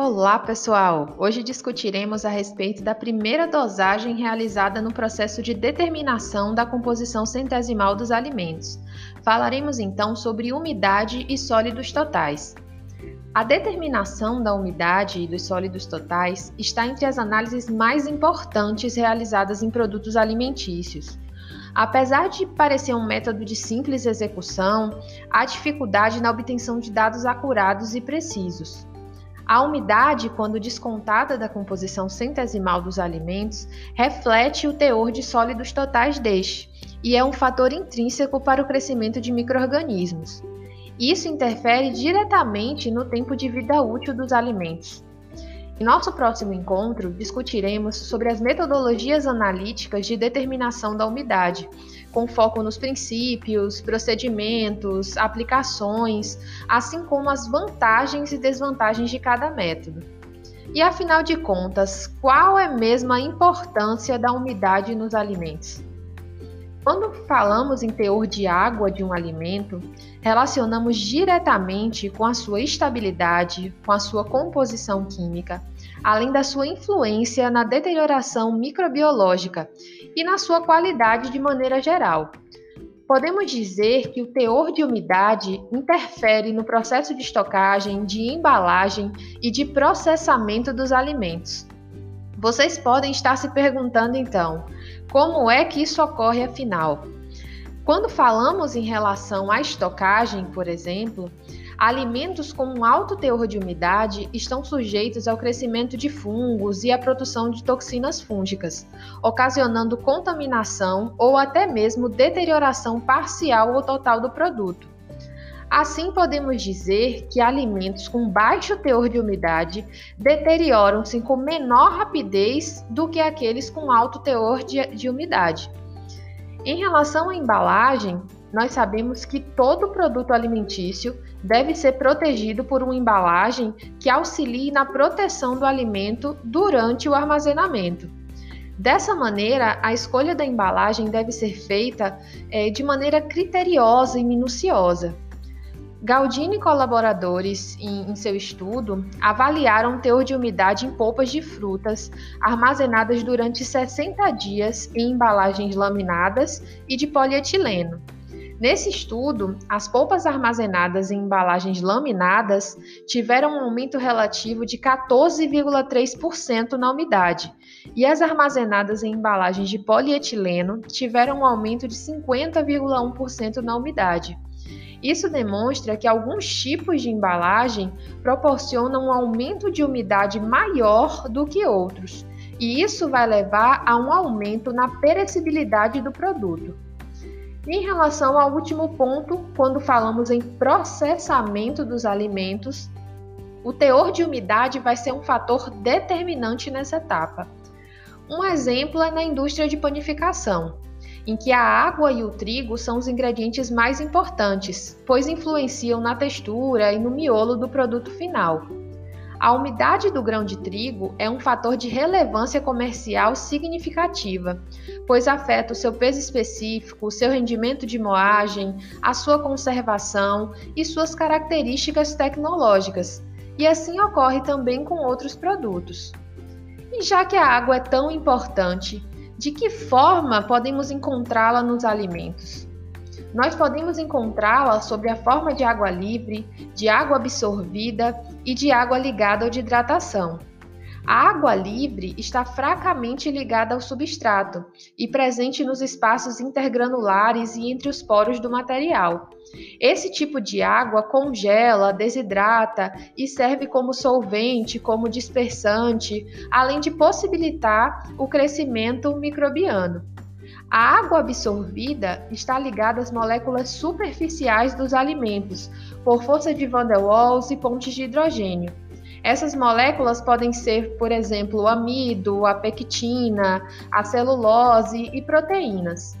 Olá, pessoal! Hoje discutiremos a respeito da primeira dosagem realizada no processo de determinação da composição centesimal dos alimentos. Falaremos então sobre umidade e sólidos totais. A determinação da umidade e dos sólidos totais está entre as análises mais importantes realizadas em produtos alimentícios. Apesar de parecer um método de simples execução, há dificuldade na obtenção de dados acurados e precisos. A umidade, quando descontada da composição centesimal dos alimentos, reflete o teor de sólidos totais deste e é um fator intrínseco para o crescimento de microrganismos. Isso interfere diretamente no tempo de vida útil dos alimentos. Em nosso próximo encontro, discutiremos sobre as metodologias analíticas de determinação da umidade, com foco nos princípios, procedimentos, aplicações, assim como as vantagens e desvantagens de cada método. E afinal de contas, qual é mesmo a importância da umidade nos alimentos? Quando falamos em teor de água de um alimento, relacionamos diretamente com a sua estabilidade, com a sua composição química, além da sua influência na deterioração microbiológica e na sua qualidade de maneira geral. Podemos dizer que o teor de umidade interfere no processo de estocagem, de embalagem e de processamento dos alimentos. Vocês podem estar se perguntando então, como é que isso ocorre afinal? Quando falamos em relação à estocagem, por exemplo, alimentos com um alto teor de umidade estão sujeitos ao crescimento de fungos e à produção de toxinas fúngicas, ocasionando contaminação ou até mesmo deterioração parcial ou total do produto. Assim, podemos dizer que alimentos com baixo teor de umidade deterioram-se com menor rapidez do que aqueles com alto teor de, de umidade. Em relação à embalagem, nós sabemos que todo produto alimentício deve ser protegido por uma embalagem que auxilie na proteção do alimento durante o armazenamento. Dessa maneira, a escolha da embalagem deve ser feita é, de maneira criteriosa e minuciosa. Galdini e colaboradores, em, em, seu estudo, avaliaram o teor de umidade em polpas de frutas armazenadas durante 60 dias em embalagens laminadas e de polietileno. Nesse estudo, as polpas armazenadas em embalagens laminadas tiveram um aumento relativo de 14,3% na umidade, e as armazenadas em embalagens de polietileno tiveram um aumento de 50,1% na umidade. Isso demonstra que alguns tipos de embalagem proporcionam um aumento de umidade maior do que outros, e isso vai levar a um aumento na perecibilidade do produto. Em relação ao último ponto, quando falamos em processamento dos alimentos, o teor de umidade vai ser um fator determinante nessa etapa. Um exemplo é na indústria de panificação em que a água e o trigo são os ingredientes mais importantes, pois influenciam na textura e no miolo do produto final. A umidade do grão de trigo é um fator de relevância comercial significativa, pois afeta o seu peso específico, o seu rendimento de moagem, a sua conservação e suas características tecnológicas, e assim ocorre também com outros produtos. E já que a água é tão importante, de que forma podemos encontrá-la nos alimentos? Nós podemos encontrá-la sob a forma de água livre, de água absorvida e de água ligada ou de hidratação. A água livre está fracamente ligada ao substrato e presente nos espaços intergranulares e entre os poros do material. Esse tipo de água congela, desidrata e serve como solvente, como dispersante, além de possibilitar o crescimento microbiano. A água absorvida está ligada às moléculas superficiais dos alimentos, por força de van der Waals e pontes de hidrogênio. Essas moléculas podem ser, por exemplo, o amido, a pectina, a celulose e proteínas.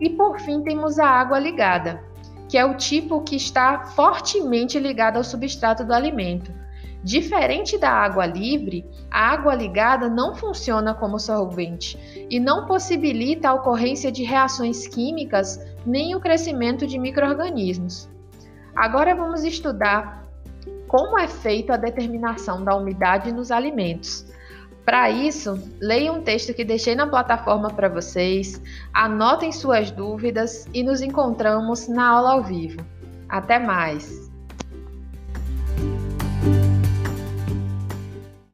E por fim, temos a água ligada, que é o tipo que está fortemente ligado ao substrato do alimento. Diferente da água livre, a água ligada não funciona como solvente e não possibilita a ocorrência de reações químicas nem o crescimento de microrganismos. Agora vamos estudar como é feita a determinação da umidade nos alimentos. Para isso, leia um texto que deixei na plataforma para vocês, anotem suas dúvidas e nos encontramos na aula ao vivo. Até mais!